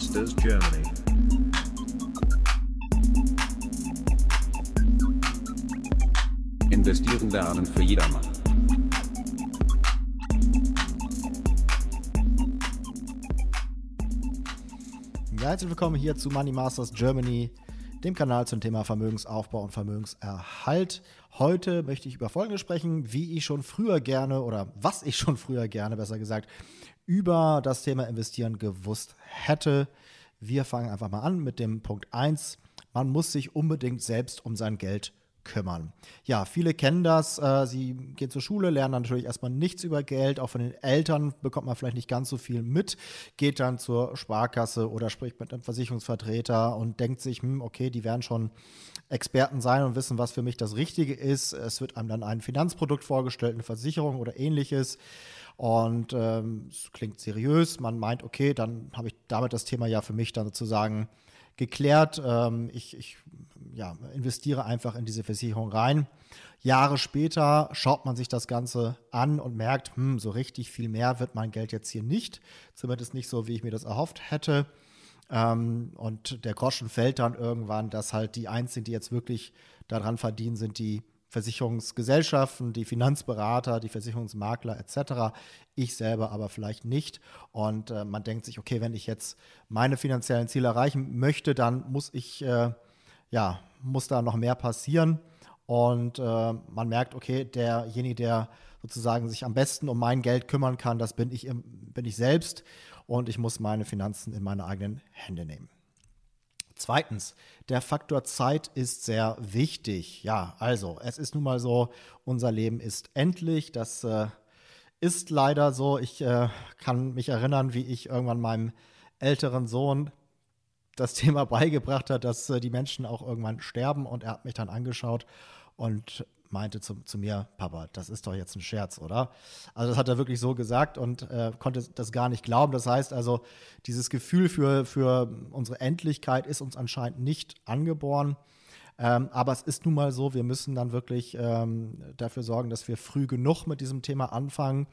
Masters Germany. Investieren lernen für jedermann. Ja, herzlich willkommen hier zu Money Masters Germany, dem Kanal zum Thema Vermögensaufbau und Vermögenserhalt. Heute möchte ich über Folgendes sprechen, wie ich schon früher gerne oder was ich schon früher gerne, besser gesagt, über das Thema Investieren gewusst hätte. Wir fangen einfach mal an mit dem Punkt 1. Man muss sich unbedingt selbst um sein Geld kümmern. Ja, viele kennen das. Äh, sie gehen zur Schule, lernen natürlich erstmal nichts über Geld. Auch von den Eltern bekommt man vielleicht nicht ganz so viel mit. Geht dann zur Sparkasse oder spricht mit einem Versicherungsvertreter und denkt sich, hm, okay, die werden schon Experten sein und wissen, was für mich das Richtige ist. Es wird einem dann ein Finanzprodukt vorgestellt, eine Versicherung oder ähnliches. Und ähm, es klingt seriös. Man meint, okay, dann habe ich damit das Thema ja für mich dann sozusagen geklärt. Ähm, ich, ich ja, investiere einfach in diese Versicherung rein. Jahre später schaut man sich das Ganze an und merkt, hm, so richtig viel mehr wird mein Geld jetzt hier nicht. Zumindest nicht so, wie ich mir das erhofft hätte. Ähm, und der Groschen fällt dann irgendwann, dass halt die einzigen, die jetzt wirklich daran verdienen, sind die Versicherungsgesellschaften, die Finanzberater, die Versicherungsmakler etc. Ich selber aber vielleicht nicht. Und äh, man denkt sich, okay, wenn ich jetzt meine finanziellen Ziele erreichen möchte, dann muss ich, äh, ja, muss da noch mehr passieren. Und äh, man merkt, okay, derjenige, der sozusagen sich am besten um mein Geld kümmern kann, das bin ich, bin ich selbst. Und ich muss meine Finanzen in meine eigenen Hände nehmen. Zweitens, der Faktor Zeit ist sehr wichtig. Ja, also, es ist nun mal so, unser Leben ist endlich. Das äh, ist leider so. Ich äh, kann mich erinnern, wie ich irgendwann meinem älteren Sohn das Thema beigebracht hat, dass äh, die Menschen auch irgendwann sterben. Und er hat mich dann angeschaut und meinte zu, zu mir, Papa, das ist doch jetzt ein Scherz, oder? Also das hat er wirklich so gesagt und äh, konnte das gar nicht glauben. Das heißt also, dieses Gefühl für, für unsere Endlichkeit ist uns anscheinend nicht angeboren. Ähm, aber es ist nun mal so, wir müssen dann wirklich ähm, dafür sorgen, dass wir früh genug mit diesem Thema anfangen.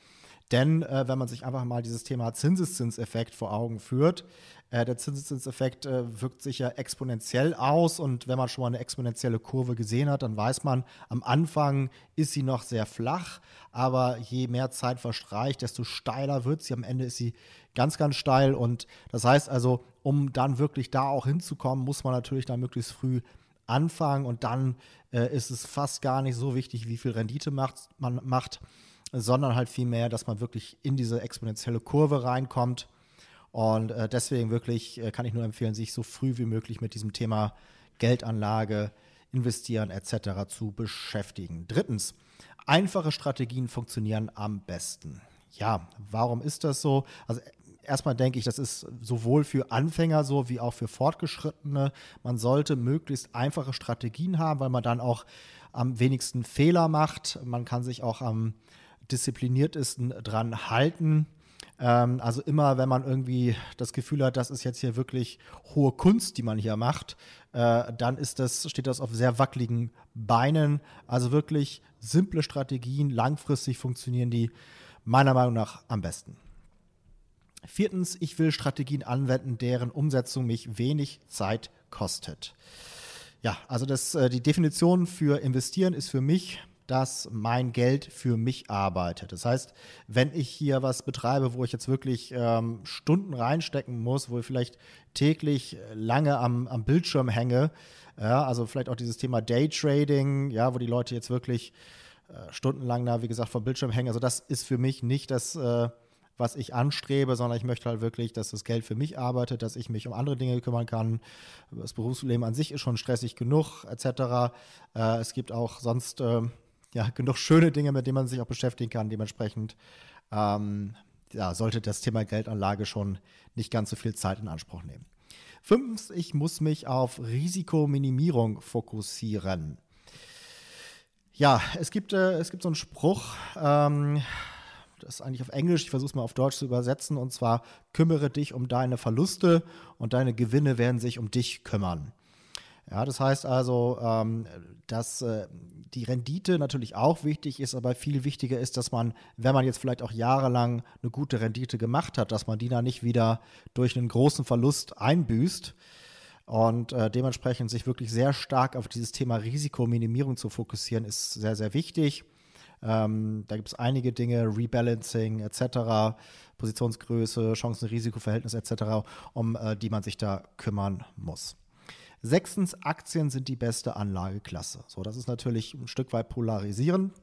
Denn äh, wenn man sich einfach mal dieses Thema Zinseszinseffekt vor Augen führt, äh, der Zinseszinseffekt äh, wirkt sich ja exponentiell aus. Und wenn man schon mal eine exponentielle Kurve gesehen hat, dann weiß man, am Anfang ist sie noch sehr flach, aber je mehr Zeit verstreicht, desto steiler wird sie. Am Ende ist sie ganz, ganz steil. Und das heißt also, um dann wirklich da auch hinzukommen, muss man natürlich dann möglichst früh anfangen. Und dann äh, ist es fast gar nicht so wichtig, wie viel Rendite macht, man macht sondern halt vielmehr, dass man wirklich in diese exponentielle Kurve reinkommt. Und äh, deswegen wirklich äh, kann ich nur empfehlen, sich so früh wie möglich mit diesem Thema Geldanlage, Investieren etc. zu beschäftigen. Drittens, einfache Strategien funktionieren am besten. Ja, warum ist das so? Also erstmal denke ich, das ist sowohl für Anfänger so wie auch für Fortgeschrittene. Man sollte möglichst einfache Strategien haben, weil man dann auch am wenigsten Fehler macht. Man kann sich auch am diszipliniertesten dran halten. Ähm, also immer, wenn man irgendwie das Gefühl hat, das ist jetzt hier wirklich hohe Kunst, die man hier macht, äh, dann ist das, steht das auf sehr wackeligen Beinen. Also wirklich simple Strategien, langfristig funktionieren die meiner Meinung nach am besten. Viertens, ich will Strategien anwenden, deren Umsetzung mich wenig Zeit kostet. Ja, also das, äh, die Definition für investieren ist für mich dass mein Geld für mich arbeitet. Das heißt, wenn ich hier was betreibe, wo ich jetzt wirklich ähm, Stunden reinstecken muss, wo ich vielleicht täglich lange am, am Bildschirm hänge, ja, also vielleicht auch dieses Thema Daytrading, ja, wo die Leute jetzt wirklich äh, stundenlang da, wie gesagt, vom Bildschirm hängen. Also das ist für mich nicht das, äh, was ich anstrebe, sondern ich möchte halt wirklich, dass das Geld für mich arbeitet, dass ich mich um andere Dinge kümmern kann. Das Berufsleben an sich ist schon stressig genug, etc. Äh, es gibt auch sonst äh, ja, genug schöne Dinge, mit denen man sich auch beschäftigen kann. Dementsprechend ähm, ja, sollte das Thema Geldanlage schon nicht ganz so viel Zeit in Anspruch nehmen. Fünftens, ich muss mich auf Risikominimierung fokussieren. Ja, es gibt, äh, es gibt so einen Spruch, ähm, das ist eigentlich auf Englisch, ich versuche es mal auf Deutsch zu übersetzen, und zwar kümmere dich um deine Verluste und deine Gewinne werden sich um dich kümmern. Ja, das heißt also, ähm, dass äh, die Rendite natürlich auch wichtig ist, aber viel wichtiger ist, dass man, wenn man jetzt vielleicht auch jahrelang eine gute Rendite gemacht hat, dass man die dann nicht wieder durch einen großen Verlust einbüßt und äh, dementsprechend sich wirklich sehr stark auf dieses Thema Risikominimierung zu fokussieren, ist sehr, sehr wichtig. Ähm, da gibt es einige Dinge, Rebalancing etc., Positionsgröße, Chancen-Risiko-Verhältnis etc., um äh, die man sich da kümmern muss. Sechstens, Aktien sind die beste Anlageklasse. So, das ist natürlich ein Stück weit polarisierend,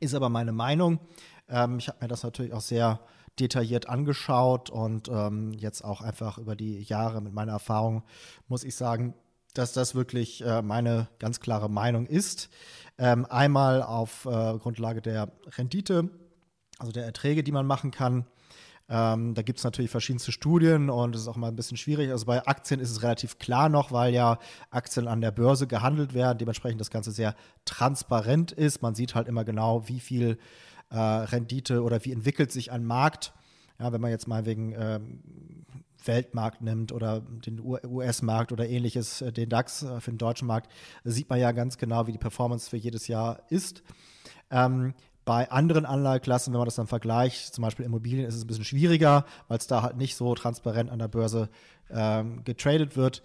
ist aber meine Meinung. Ähm, ich habe mir das natürlich auch sehr detailliert angeschaut und ähm, jetzt auch einfach über die Jahre mit meiner Erfahrung muss ich sagen, dass das wirklich äh, meine ganz klare Meinung ist. Ähm, einmal auf äh, Grundlage der Rendite, also der Erträge, die man machen kann. Ähm, da gibt es natürlich verschiedenste Studien und es ist auch mal ein bisschen schwierig. Also bei Aktien ist es relativ klar noch, weil ja Aktien an der Börse gehandelt werden, dementsprechend das Ganze sehr transparent ist. Man sieht halt immer genau, wie viel äh, Rendite oder wie entwickelt sich ein Markt. Ja, wenn man jetzt mal wegen ähm, Weltmarkt nimmt oder den US-Markt oder ähnliches, äh, den DAX äh, für den deutschen Markt, sieht man ja ganz genau, wie die Performance für jedes Jahr ist. Ähm, bei anderen Anlageklassen, wenn man das dann vergleicht, zum Beispiel Immobilien, ist es ein bisschen schwieriger, weil es da halt nicht so transparent an der Börse ähm, getradet wird.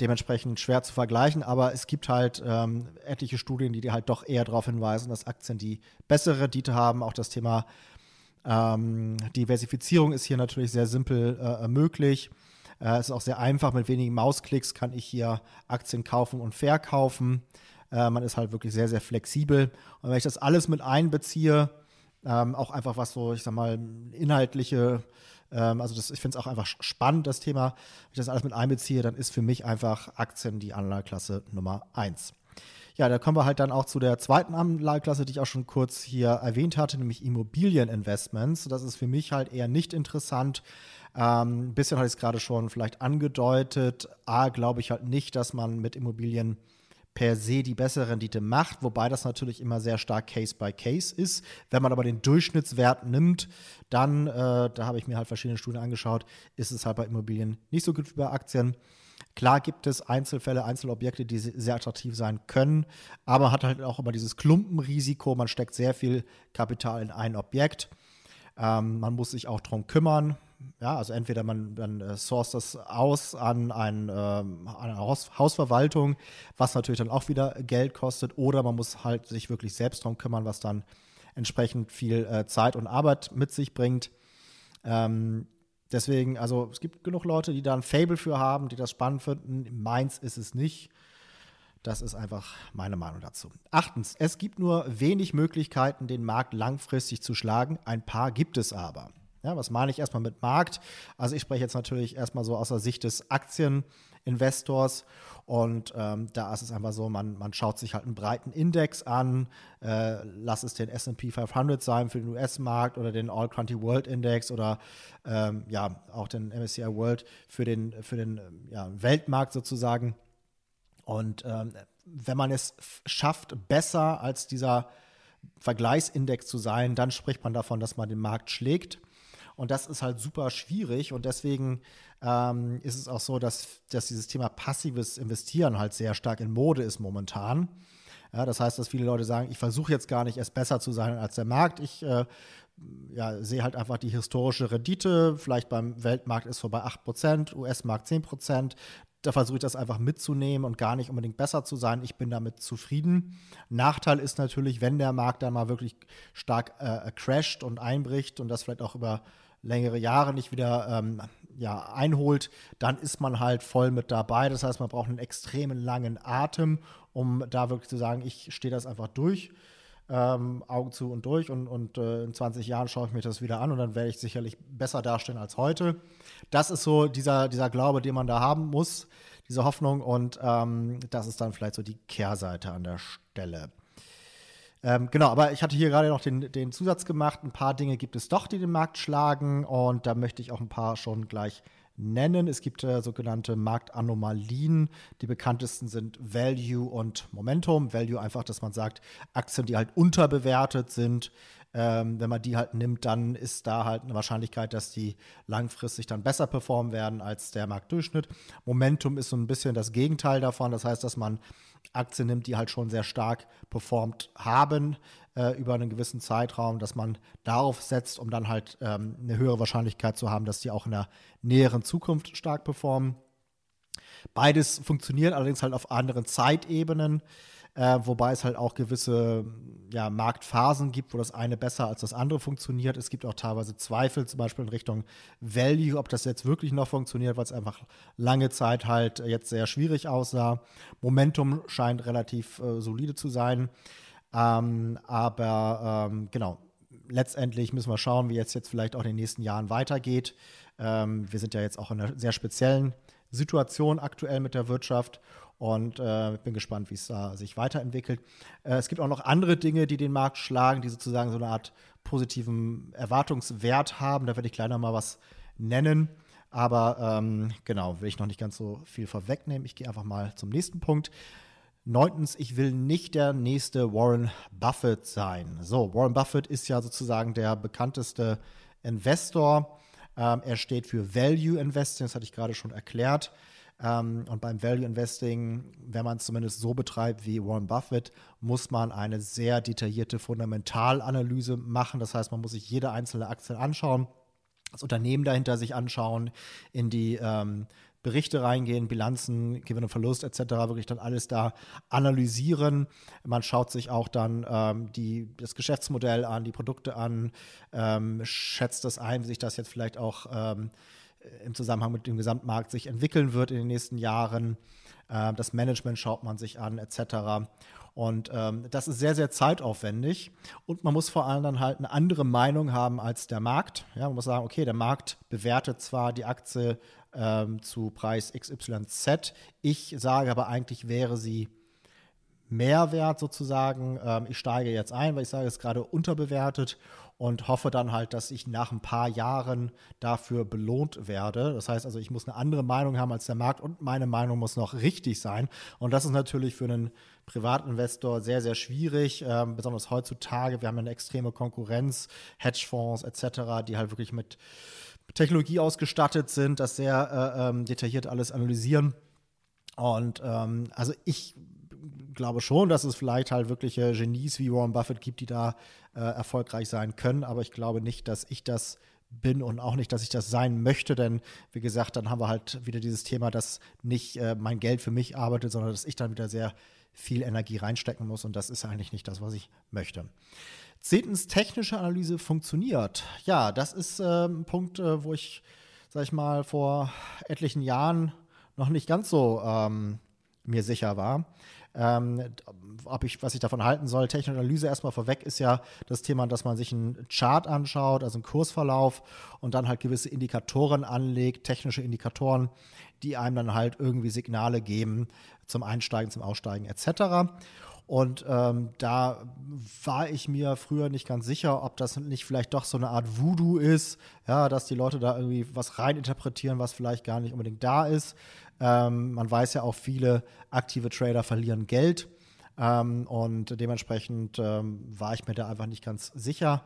Dementsprechend schwer zu vergleichen, aber es gibt halt ähm, etliche Studien, die halt doch eher darauf hinweisen, dass Aktien die bessere Rendite haben. Auch das Thema ähm, Diversifizierung ist hier natürlich sehr simpel äh, möglich. Äh, es ist auch sehr einfach, mit wenigen Mausklicks kann ich hier Aktien kaufen und verkaufen. Äh, man ist halt wirklich sehr, sehr flexibel. Und wenn ich das alles mit einbeziehe, ähm, auch einfach was so, ich sag mal, inhaltliche, ähm, also das, ich finde es auch einfach spannend, das Thema. Wenn ich das alles mit einbeziehe, dann ist für mich einfach Aktien die Anlageklasse Nummer eins. Ja, da kommen wir halt dann auch zu der zweiten Anlageklasse, die ich auch schon kurz hier erwähnt hatte, nämlich Immobilieninvestments. Das ist für mich halt eher nicht interessant. Ähm, ein bisschen hatte ich es gerade schon vielleicht angedeutet. A, glaube ich halt nicht, dass man mit Immobilien per se die bessere Rendite macht, wobei das natürlich immer sehr stark Case by Case ist. Wenn man aber den Durchschnittswert nimmt, dann, äh, da habe ich mir halt verschiedene Studien angeschaut, ist es halt bei Immobilien nicht so gut wie bei Aktien. Klar gibt es Einzelfälle, Einzelobjekte, die sehr attraktiv sein können, aber hat halt auch immer dieses Klumpenrisiko. Man steckt sehr viel Kapital in ein Objekt. Ähm, man muss sich auch darum kümmern. Ja, also entweder man, man äh, source das aus an, ein, ähm, eine Haus, Hausverwaltung, was natürlich dann auch wieder Geld kostet, oder man muss halt sich wirklich selbst darum kümmern, was dann entsprechend viel äh, Zeit und Arbeit mit sich bringt. Ähm, deswegen, also es gibt genug Leute, die da ein Fable für haben, die das spannend finden. Meins ist es nicht. Das ist einfach meine Meinung dazu. Achtens, es gibt nur wenig Möglichkeiten, den Markt langfristig zu schlagen. Ein paar gibt es aber. Ja, was meine ich erstmal mit Markt? Also ich spreche jetzt natürlich erstmal so aus der Sicht des Aktieninvestors und ähm, da ist es einfach so, man, man schaut sich halt einen breiten Index an, äh, lass es den S&P 500 sein für den US-Markt oder den All Country World Index oder ähm, ja auch den MSCI World für den, für den ja, Weltmarkt sozusagen. Und ähm, wenn man es schafft, besser als dieser Vergleichsindex zu sein, dann spricht man davon, dass man den Markt schlägt. Und das ist halt super schwierig und deswegen ähm, ist es auch so, dass, dass dieses Thema passives Investieren halt sehr stark in Mode ist momentan. Ja, das heißt, dass viele Leute sagen, ich versuche jetzt gar nicht erst besser zu sein als der Markt. Ich äh, ja, sehe halt einfach die historische Rendite. Vielleicht beim Weltmarkt ist vorbei 8%, US-Markt 10%. Da versuche ich das einfach mitzunehmen und gar nicht unbedingt besser zu sein. Ich bin damit zufrieden. Nachteil ist natürlich, wenn der Markt dann mal wirklich stark äh, crasht und einbricht und das vielleicht auch über längere Jahre nicht wieder ähm, ja, einholt, dann ist man halt voll mit dabei. Das heißt, man braucht einen extremen langen Atem, um da wirklich zu sagen, ich stehe das einfach durch. Ähm, Augen zu und durch und, und äh, in 20 Jahren schaue ich mir das wieder an und dann werde ich sicherlich besser dastehen als heute. Das ist so dieser, dieser Glaube, den man da haben muss, diese Hoffnung und ähm, das ist dann vielleicht so die Kehrseite an der Stelle. Ähm, genau, aber ich hatte hier gerade noch den, den Zusatz gemacht. Ein paar Dinge gibt es doch, die den Markt schlagen. Und da möchte ich auch ein paar schon gleich nennen. Es gibt äh, sogenannte Marktanomalien. Die bekanntesten sind Value und Momentum. Value einfach, dass man sagt, Aktien, die halt unterbewertet sind, Ähm, wenn man die halt nimmt, dann ist da halt eine Wahrscheinlichkeit, dass die langfristig dann besser performen werden als der Marktdurchschnitt. Momentum ist so ein bisschen das Gegenteil davon. Das heißt, dass man Aktien nimmt, die halt schon sehr stark performt haben äh, über einen gewissen Zeitraum, dass man darauf setzt, um dann halt ähm, eine höhere Wahrscheinlichkeit zu haben, dass die auch in der näheren Zukunft stark performen. Beides funktioniert allerdings halt auf anderen Zeitebenen. Äh, wobei es halt auch gewisse ja, Marktphasen gibt, wo das eine besser als das andere funktioniert. Es gibt auch teilweise Zweifel, zum Beispiel in Richtung Value, ob das jetzt wirklich noch funktioniert, weil es einfach lange Zeit halt jetzt sehr schwierig aussah. Momentum scheint relativ äh, solide zu sein. Ähm, aber ähm, genau, letztendlich müssen wir schauen, wie es jetzt vielleicht auch in den nächsten Jahren weitergeht. Ähm, wir sind ja jetzt auch in einer sehr speziellen Situation aktuell mit der Wirtschaft und äh, bin gespannt, wie es da sich weiterentwickelt. Äh, es gibt auch noch andere Dinge, die den Markt schlagen, die sozusagen so eine Art positiven Erwartungswert haben. Da werde ich gleich noch mal was nennen. Aber ähm, genau, will ich noch nicht ganz so viel vorwegnehmen. Ich gehe einfach mal zum nächsten Punkt. Neuntens, ich will nicht der nächste Warren Buffett sein. So, Warren Buffett ist ja sozusagen der bekannteste Investor. Ähm, er steht für Value Investing, das hatte ich gerade schon erklärt. Ähm, und beim Value Investing, wenn man es zumindest so betreibt wie Warren Buffett, muss man eine sehr detaillierte Fundamentalanalyse machen. Das heißt, man muss sich jede einzelne Aktie anschauen, das Unternehmen dahinter sich anschauen, in die ähm, Berichte reingehen, Bilanzen, Gewinn und Verlust etc., wirklich dann alles da analysieren. Man schaut sich auch dann ähm, die, das Geschäftsmodell an, die Produkte an, ähm, schätzt das ein, wie sich das jetzt vielleicht auch ähm, äh, im Zusammenhang mit dem Gesamtmarkt sich entwickeln wird in den nächsten Jahren. Äh, das Management schaut man sich an, etc. Und ähm, das ist sehr, sehr zeitaufwendig. Und man muss vor allem dann halt eine andere Meinung haben als der Markt. Ja, man muss sagen, okay, der Markt bewertet zwar die Aktie ähm, zu Preis XYZ. Ich sage aber eigentlich wäre sie Mehrwert sozusagen. Ähm, ich steige jetzt ein, weil ich sage, es ist gerade unterbewertet und hoffe dann halt, dass ich nach ein paar Jahren dafür belohnt werde. Das heißt also, ich muss eine andere Meinung haben als der Markt und meine Meinung muss noch richtig sein. Und das ist natürlich für einen Privatinvestor sehr, sehr schwierig, äh, besonders heutzutage. Wir haben eine extreme Konkurrenz, Hedgefonds etc., die halt wirklich mit Technologie ausgestattet sind, das sehr äh, ähm, detailliert alles analysieren. Und ähm, also ich glaube schon, dass es vielleicht halt wirkliche Genies wie Warren Buffett gibt, die da äh, erfolgreich sein können, aber ich glaube nicht, dass ich das bin und auch nicht, dass ich das sein möchte, denn wie gesagt, dann haben wir halt wieder dieses Thema, dass nicht äh, mein Geld für mich arbeitet, sondern dass ich dann wieder sehr viel Energie reinstecken muss und das ist eigentlich nicht das, was ich möchte. Zehntens, technische Analyse funktioniert. Ja, das ist äh, ein Punkt, äh, wo ich, sag ich mal, vor etlichen Jahren noch nicht ganz so ähm, mir sicher war ähm, ob ich, was ich davon halten soll. Technische Analyse erstmal vorweg ist ja das Thema, dass man sich einen Chart anschaut, also einen Kursverlauf und dann halt gewisse Indikatoren anlegt, technische Indikatoren, die einem dann halt irgendwie Signale geben zum Einsteigen, zum Aussteigen etc. Und ähm, da war ich mir früher nicht ganz sicher, ob das nicht vielleicht doch so eine Art Voodoo ist, ja, dass die Leute da irgendwie was reininterpretieren, was vielleicht gar nicht unbedingt da ist. Ähm, man weiß ja auch, viele aktive Trader verlieren Geld. Ähm, und dementsprechend ähm, war ich mir da einfach nicht ganz sicher.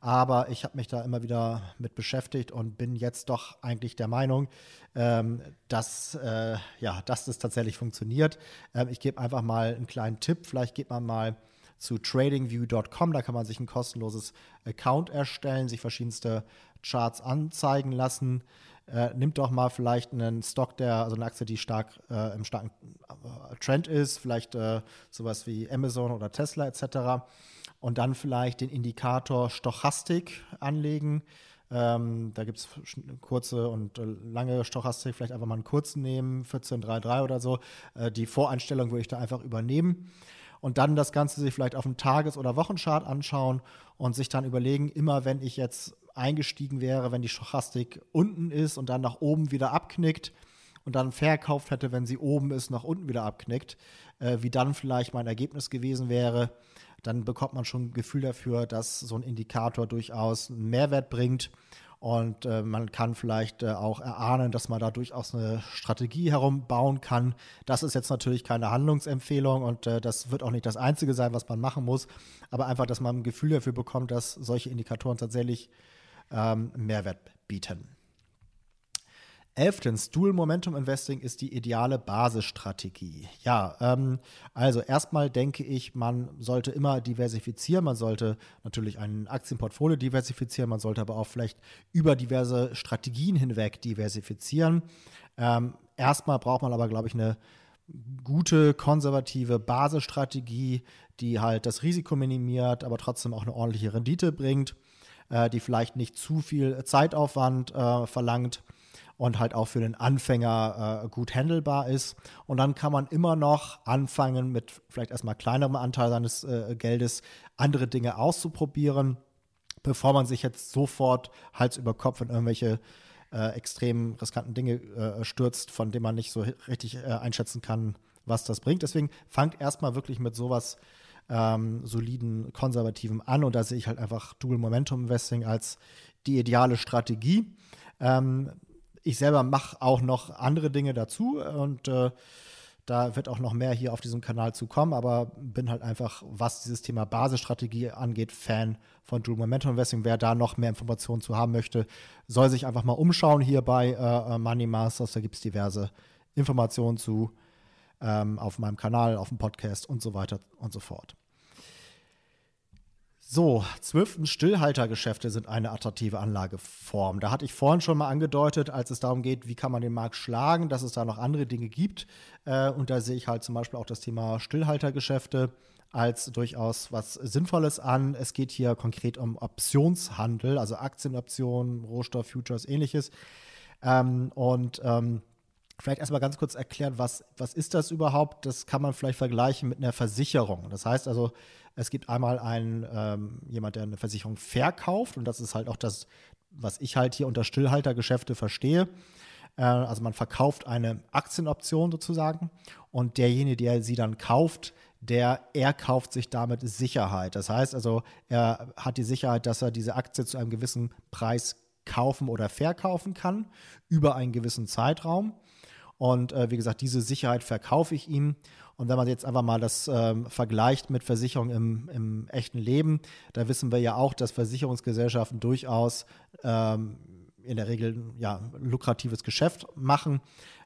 Aber ich habe mich da immer wieder mit beschäftigt und bin jetzt doch eigentlich der Meinung, ähm, dass, äh, ja, dass das tatsächlich funktioniert. Ähm, ich gebe einfach mal einen kleinen Tipp. Vielleicht geht man mal zu tradingview.com. Da kann man sich ein kostenloses Account erstellen, sich verschiedenste Charts anzeigen lassen äh, nimmt doch mal vielleicht einen Stock, der, also eine Aktie, die stark äh, im starken äh, Trend ist, vielleicht äh, sowas wie Amazon oder Tesla etc. Und dann vielleicht den Indikator Stochastik anlegen. Ähm, da gibt es kurze und äh, lange Stochastik, vielleicht einfach mal einen kurzen nehmen, 1433 oder so. Äh, die Voreinstellung würde ich da einfach übernehmen und dann das Ganze sich vielleicht auf einem Tages- oder Wochenchart anschauen und sich dann überlegen, immer wenn ich jetzt eingestiegen wäre, wenn die Stochastik unten ist und dann nach oben wieder abknickt und dann verkauft hätte, wenn sie oben ist, nach unten wieder abknickt, äh, wie dann vielleicht mein Ergebnis gewesen wäre, dann bekommt man schon ein Gefühl dafür, dass so ein Indikator durchaus einen Mehrwert bringt. Und äh, man kann vielleicht äh, auch erahnen, dass man da durchaus eine Strategie herumbauen kann. Das ist jetzt natürlich keine Handlungsempfehlung und äh, das wird auch nicht das Einzige sein, was man machen muss. Aber einfach, dass man ein Gefühl dafür bekommt, dass solche Indikatoren tatsächlich ähm, Mehrwert bieten. Elftens, Dual Momentum Investing ist die ideale Basisstrategie. Ja, ähm, also erstmal denke ich, man sollte immer diversifizieren. Man sollte natürlich ein Aktienportfolio diversifizieren. Man sollte aber auch vielleicht über diverse Strategien hinweg diversifizieren. Ähm, erstmal braucht man aber, glaube ich, eine gute konservative Basisstrategie, die halt das Risiko minimiert, aber trotzdem auch eine ordentliche Rendite bringt, äh, die vielleicht nicht zu viel Zeitaufwand äh, verlangt und halt auch für den Anfänger äh, gut handelbar ist. Und dann kann man immer noch anfangen, mit vielleicht erstmal kleinerem Anteil seines äh, Geldes andere Dinge auszuprobieren, bevor man sich jetzt sofort Hals über Kopf in irgendwelche äh, extrem riskanten Dinge äh, stürzt, von denen man nicht so richtig äh, einschätzen kann, was das bringt. Deswegen fangt erstmal wirklich mit sowas ähm, soliden, konservativen an. Und da sehe ich halt einfach Dual Momentum Investing als die ideale Strategie. Ähm, ich selber mache auch noch andere Dinge dazu und äh, da wird auch noch mehr hier auf diesem Kanal zu kommen, aber bin halt einfach, was dieses Thema Basisstrategie angeht, Fan von Dual Momentum Investing. Wer da noch mehr Informationen zu haben möchte, soll sich einfach mal umschauen hier bei äh, äh Money Masters. Da gibt es diverse Informationen zu ähm, auf meinem Kanal, auf dem Podcast und so weiter und so fort. So, zwölftens Stillhaltergeschäfte sind eine attraktive Anlageform. Da hatte ich vorhin schon mal angedeutet, als es darum geht, wie kann man den Markt schlagen, dass es da noch andere Dinge gibt. Äh, und da sehe ich halt zum Beispiel auch das Thema Stillhaltergeschäfte als durchaus was Sinnvolles an. Es geht hier konkret um Optionshandel, also Aktienoptionen, Rohstoff, Futures, ähnliches. Ähm, und ähm, Vielleicht erstmal ganz kurz erklären, was, was ist das überhaupt? Das kann man vielleicht vergleichen mit einer Versicherung. Das heißt also, es gibt einmal einen, ähm, jemand, der eine Versicherung verkauft und das ist halt auch das, was ich halt hier unter Stillhaltergeschäfte verstehe. Äh, also man verkauft eine Aktienoption sozusagen und derjenige, der sie dann kauft, der er kauft sich damit Sicherheit. Das heißt also, er hat die Sicherheit, dass er diese Aktie zu einem gewissen Preis kaufen oder verkaufen kann über einen gewissen Zeitraum. Und äh, wie gesagt, diese Sicherheit verkaufe ich ihm. Und wenn man jetzt einfach mal das ähm, vergleicht mit Versicherungen im, im, echten Leben, da wissen wir ja auch, dass Versicherungsgesellschaften durchaus ähm, in der Regel ja lukratives Geschäft machen.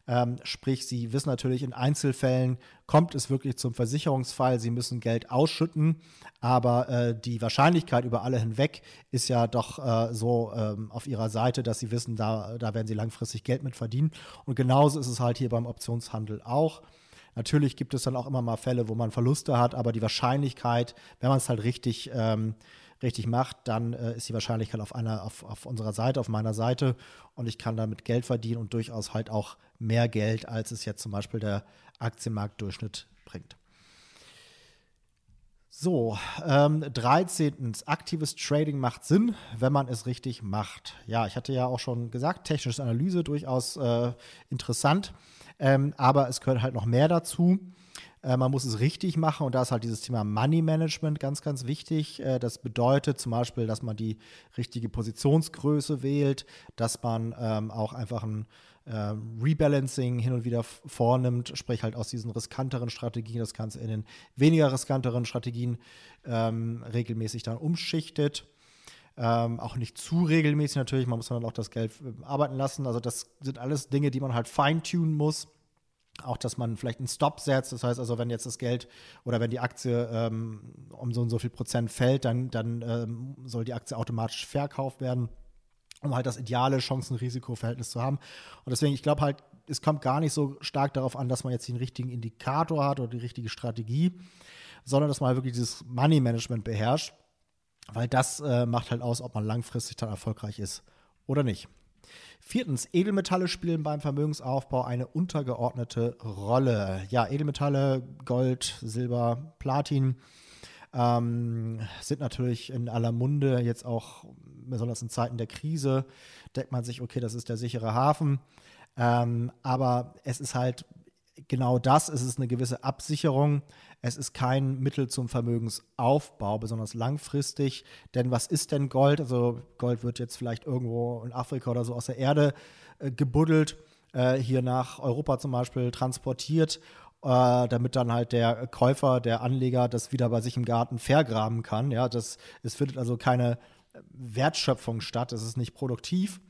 Ähm, sprich, sie wissen natürlich, in Einzelfällen kommt es wirklich zum Versicherungsfall, sie müssen Geld ausschütten, aber äh, die Wahrscheinlichkeit über alle hinweg ist ja doch äh, so ähm, auf ihrer Seite, dass sie wissen, da, da werden sie langfristig Geld mit verdienen. Und genauso ist es halt hier beim Optionshandel auch. Natürlich gibt es dann auch immer mal Fälle, wo man Verluste hat, aber die Wahrscheinlichkeit, wenn man es halt richtig ähm, richtig macht, dann äh, ist die Wahrscheinlichkeit auf einer, auf, auf unserer Seite, auf meiner Seite und ich kann damit Geld verdienen und durchaus halt auch mehr Geld, als es jetzt zum Beispiel der Aktienmarktdurchschnitt bringt. So, ähm, 13. Aktives Trading macht Sinn, wenn man es richtig macht. Ja, ich hatte ja auch schon gesagt, technische Analyse durchaus äh, interessant, ähm, aber es gehört halt noch mehr dazu. Äh, man muss es richtig machen und da ist halt dieses Thema Money Management ganz, ganz wichtig. Äh, das bedeutet zum Beispiel, dass man die richtige Positionsgröße wählt, dass man ähm, auch einfach ein äh, Rebalancing hin und wieder vornimmt, sprich halt aus diesen riskanteren Strategien das Ganze in den weniger riskanteren Strategien ähm, regelmäßig dann umschichtet. Ähm, auch nicht zu regelmäßig natürlich, man muss dann auch das Geld arbeiten lassen. Also das sind alles Dinge, die man halt feintunen muss auch, dass man vielleicht einen Stop setzt. Das heißt also, wenn jetzt das Geld oder wenn die Aktie ähm, um so und so viel Prozent fällt, dann, dann ähm, soll die Aktie automatisch verkauft werden, um halt das ideale Chancen-Risiko-Verhältnis zu haben. Und deswegen, ich glaube halt, es kommt gar nicht so stark darauf an, dass man jetzt den richtigen Indikator hat oder die richtige Strategie, sondern dass man halt wirklich dieses Money-Management beherrscht, weil das äh, macht halt aus, ob man langfristig dann erfolgreich ist oder nicht. Viertens, Edelmetalle spielen beim Vermögensaufbau eine untergeordnete Rolle. Ja, Edelmetalle, Gold, Silber, Platin ähm, sind natürlich in aller Munde, jetzt auch besonders in Zeiten der Krise, denkt man sich, okay, das ist der sichere Hafen. Ähm, aber es ist halt genau das, es ist eine gewisse Absicherung. Es ist kein Mittel zum Vermögensaufbau, besonders langfristig. Denn was ist denn Gold? Also Gold wird jetzt vielleicht irgendwo in Afrika oder so aus der Erde äh, gebuddelt, äh, hier nach Europa zum Beispiel transportiert äh, damit dann halt der Käufer, der Anleger das wieder bei sich im Garten vergraben kann. Ja, das, es findet also keine Wertschöpfung statt, es ist nicht produktiv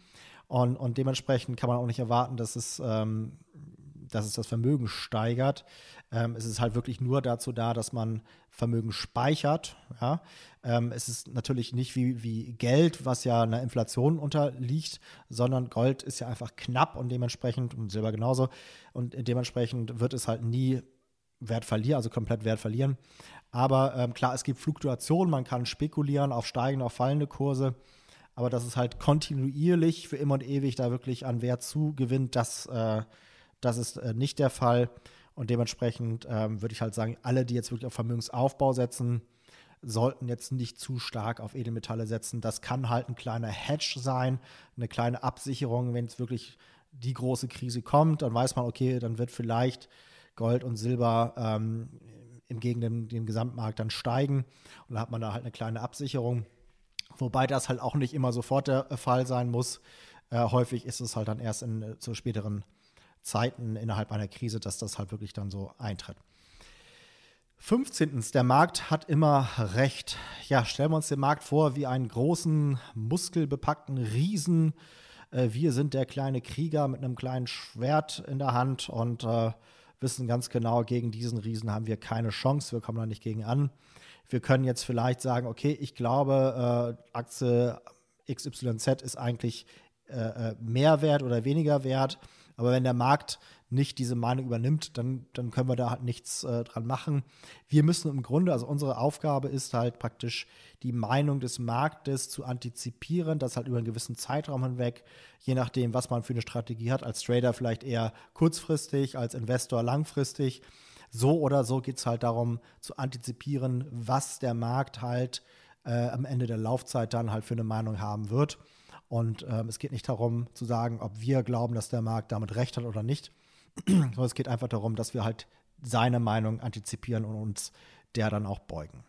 und, und dementsprechend kann man auch nicht erwarten, dass es, ähm, dass es das Vermögen steigert. Ähm, es ist halt wirklich nur dazu da, dass man Vermögen speichert. Ja? Ähm, es ist natürlich nicht wie, wie Geld, was ja einer Inflation unterliegt, sondern Gold ist ja einfach knapp und dementsprechend, und Silber genauso, und dementsprechend wird es halt nie Wert verlieren, also komplett Wert verlieren. Aber ähm, klar, es gibt Fluktuationen, man kann spekulieren auf steigende, auf fallende Kurse. Aber dass es halt kontinuierlich für immer und ewig da wirklich an Wert zugewinnt, das, äh, das ist äh, nicht der Fall. Und dementsprechend ähm, würde ich halt sagen, alle, die jetzt wirklich auf Vermögensaufbau setzen, sollten jetzt nicht zu stark auf Edelmetalle setzen. Das kann halt ein kleiner Hedge sein, eine kleine Absicherung, wenn es wirklich die große Krise kommt, dann weiß man, okay, dann wird vielleicht Gold und Silber ähm, im Gegen dem, dem Gesamtmarkt dann steigen und dann hat man da halt eine kleine Absicherung. Wobei das halt auch nicht immer sofort der Fall sein muss. Äh, häufig ist es halt dann erst in, äh, zu späteren Zeiten innerhalb einer Krise, dass das halt wirklich dann so eintritt. 15. Der Markt hat immer recht. Ja, stellen wir uns den Markt vor wie einen großen, muskelbepackten Riesen. Äh, wir sind der kleine Krieger mit einem kleinen Schwert in der Hand und äh, wissen ganz genau, gegen diesen Riesen haben wir keine Chance. Wir kommen da nicht gegen an. Wir können jetzt vielleicht sagen, okay, ich glaube, äh, Aktie XYZ ist eigentlich äh, mehr wert oder weniger wert. Aber wenn der Markt nicht diese Meinung übernimmt, dann, dann können wir da halt nichts äh, dran machen. Wir müssen im Grunde, also unsere Aufgabe ist halt praktisch die Meinung des Marktes zu antizipieren, das halt über einen gewissen Zeitraum hinweg, je nachdem, was man für eine Strategie hat, als Trader vielleicht eher kurzfristig, als Investor langfristig. So oder so geht es halt darum zu antizipieren, was der Markt halt äh, am Ende der Laufzeit dann halt für eine Meinung haben wird. Und ähm, es geht nicht darum zu sagen, ob wir glauben, dass der Markt damit recht hat oder nicht, sondern es geht einfach darum, dass wir halt seine Meinung antizipieren und uns der dann auch beugen.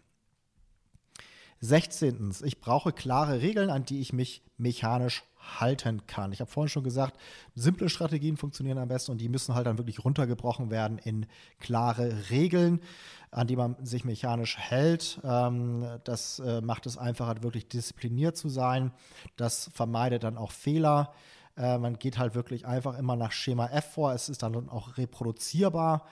16. Ich brauche klare Regeln, an die ich mich mechanisch halten kann. Ich habe vorhin schon gesagt, simple Strategien funktionieren am besten und die müssen halt dann wirklich runtergebrochen werden in klare Regeln, an die man sich mechanisch hält. Ähm, das äh, macht es einfacher, wirklich diszipliniert zu sein. Das vermeidet dann auch Fehler. Äh, man geht halt wirklich einfach immer nach Schema F vor. Es ist dann auch reproduzierbar.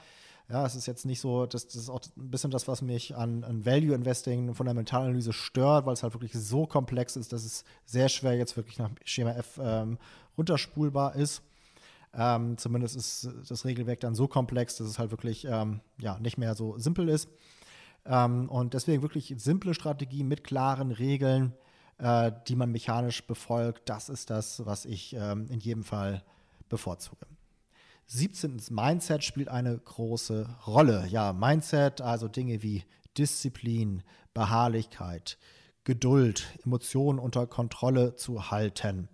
Ja, es ist jetzt nicht so, das, das ist auch ein bisschen das, was mich an, an Value Investing, Fundamentalanalyse stört, weil es halt wirklich so komplex ist, dass es sehr schwer jetzt wirklich nach Schema F ähm, runterspulbar ist. Ähm, zumindest ist das Regelwerk dann so komplex, dass es halt wirklich ähm, ja, nicht mehr so simpel ist. Ähm, und deswegen wirklich simple Strategie mit klaren Regeln, äh, die man mechanisch befolgt. Das ist das, was ich ähm, in jedem Fall bevorzuge. 17. Mindset spielt eine große Rolle. Ja, Mindset, also Dinge wie Disziplin, Beharrlichkeit, Geduld, Emotionen unter Kontrolle zu halten.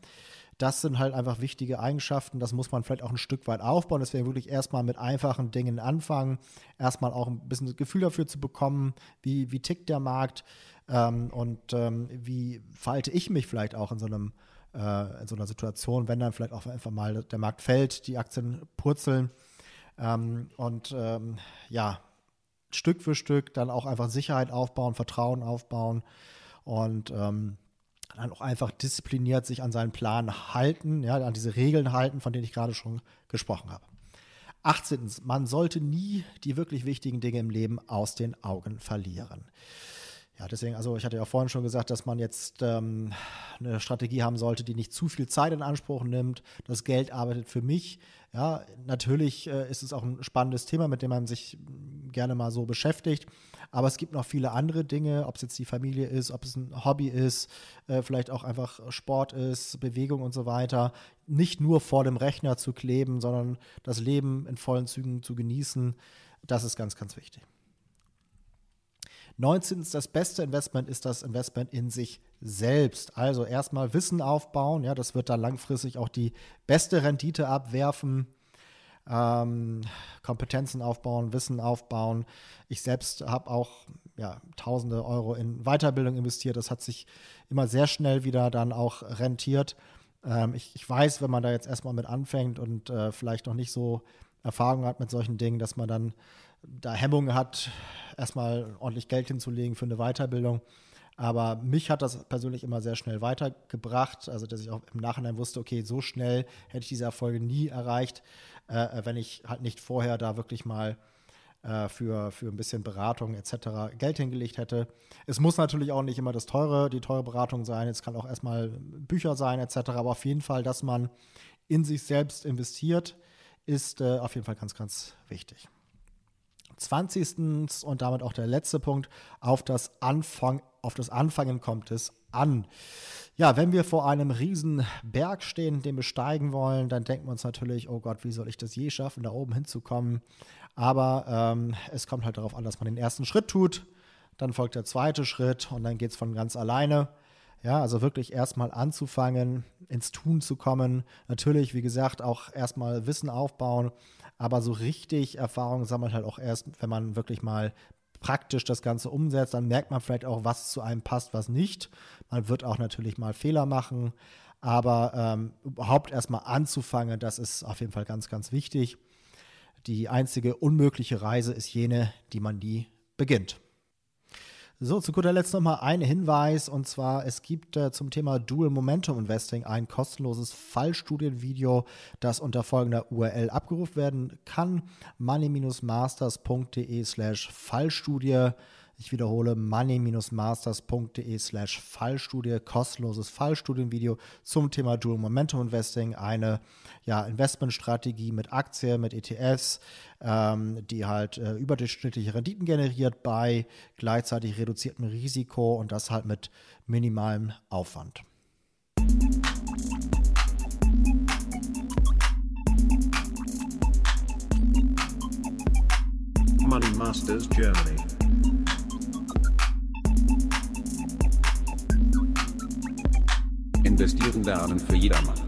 Das sind halt einfach wichtige Eigenschaften. Das muss man vielleicht auch ein Stück weit aufbauen. Deswegen wirklich erstmal mit einfachen Dingen anfangen. Erstmal auch ein bisschen das Gefühl dafür zu bekommen, wie, wie tickt der Markt ähm, und ähm, wie verhalte ich mich vielleicht auch in so einem äh, in so einer Situation, wenn dann vielleicht auch einfach mal der Markt fällt, die Aktien purzeln ähm, und ähm, ja, Stück für Stück dann auch einfach Sicherheit aufbauen, Vertrauen aufbauen und ähm, dann auch einfach diszipliniert sich an seinen Plan halten, ja, an diese Regeln halten, von denen ich gerade schon gesprochen habe. 18. Man sollte nie die wirklich wichtigen Dinge im Leben aus den Augen verlieren. Ja, deswegen, also ich hatte ja vorhin schon gesagt, dass man jetzt ähm, eine Strategie haben sollte, die nicht zu viel Zeit in Anspruch nimmt. Das Geld arbeitet für mich. Ja, natürlich äh, ist es auch ein spannendes Thema, mit dem man sich gerne mal so beschäftigt. Aber es gibt noch viele andere Dinge, ob es jetzt die Familie ist, ob es ein Hobby ist, äh, vielleicht auch einfach Sport ist, Bewegung und so weiter. Nicht nur vor dem Rechner zu kleben, sondern das Leben in vollen Zügen zu genießen. Das ist ganz, ganz wichtig. 19. Das beste Investment ist das Investment in sich selbst. Also erstmal Wissen aufbauen, ja, das wird dann langfristig auch die beste Rendite abwerfen. ähm, Kompetenzen aufbauen, Wissen aufbauen. Ich selbst habe auch ja, tausende Euro in Weiterbildung investiert. Das hat sich immer sehr schnell wieder dann auch rentiert. Ähm, ich, ich, weiß, wenn man da jetzt erstmal mit anfängt und äh, vielleicht noch nicht so Erfahrung hat mit solchen Dingen, dass man dann da Hemmungen hat, erstmal ordentlich Geld hinzulegen für eine Weiterbildung. Aber mich hat das persönlich immer sehr schnell weitergebracht. Also, dass ich auch im Nachhinein wusste, okay, so schnell hätte ich diese Erfolge nie erreicht, äh, wenn ich halt nicht vorher da wirklich mal äh, für, für ein bisschen Beratung etc. Geld hingelegt hätte. Es muss natürlich auch nicht immer das teure, die teure Beratung sein. Es kann auch erstmal Bücher sein etc. Aber auf jeden Fall, dass man in sich selbst investiert, ist äh, auf jeden Fall ganz, ganz wichtig. 20. und damit auch der letzte Punkt, auf das, Anfang, auf das Anfangen kommt es an. Ja, wenn wir vor einem riesen Berg stehen, den besteigen wollen, dann denken wir uns natürlich, oh Gott, wie soll ich das je schaffen, da oben hinzukommen? Aber ähm, es kommt halt darauf an, dass man den ersten Schritt tut, dann folgt der zweite Schritt und dann geht es von ganz alleine. Ja, also wirklich erstmal anzufangen, ins Tun zu kommen. Natürlich, wie gesagt, auch erstmal Wissen aufbauen, aber so richtig Erfahrung sammelt halt auch erst, wenn man wirklich mal praktisch das Ganze umsetzt, dann merkt man vielleicht auch, was zu einem passt, was nicht. Man wird auch natürlich mal Fehler machen, aber ähm, überhaupt erstmal anzufangen, das ist auf jeden Fall ganz, ganz wichtig. Die einzige unmögliche Reise ist jene, die man nie beginnt. So, zu guter Letzt nochmal ein Hinweis und zwar, es gibt äh, zum Thema Dual Momentum Investing ein kostenloses Fallstudienvideo, das unter folgender URL abgerufen werden kann: money-masters.de slash Fallstudie. Ich wiederhole money-masters.de slash Fallstudie, kostenloses Fallstudienvideo zum Thema Dual Momentum Investing, eine ja, Investmentstrategie mit Aktien, mit ETFs, ähm, die halt äh, überdurchschnittliche Renditen generiert bei gleichzeitig reduziertem Risiko und das halt mit minimalem Aufwand. Money Masters Germany. Investieren lernen für jedermann.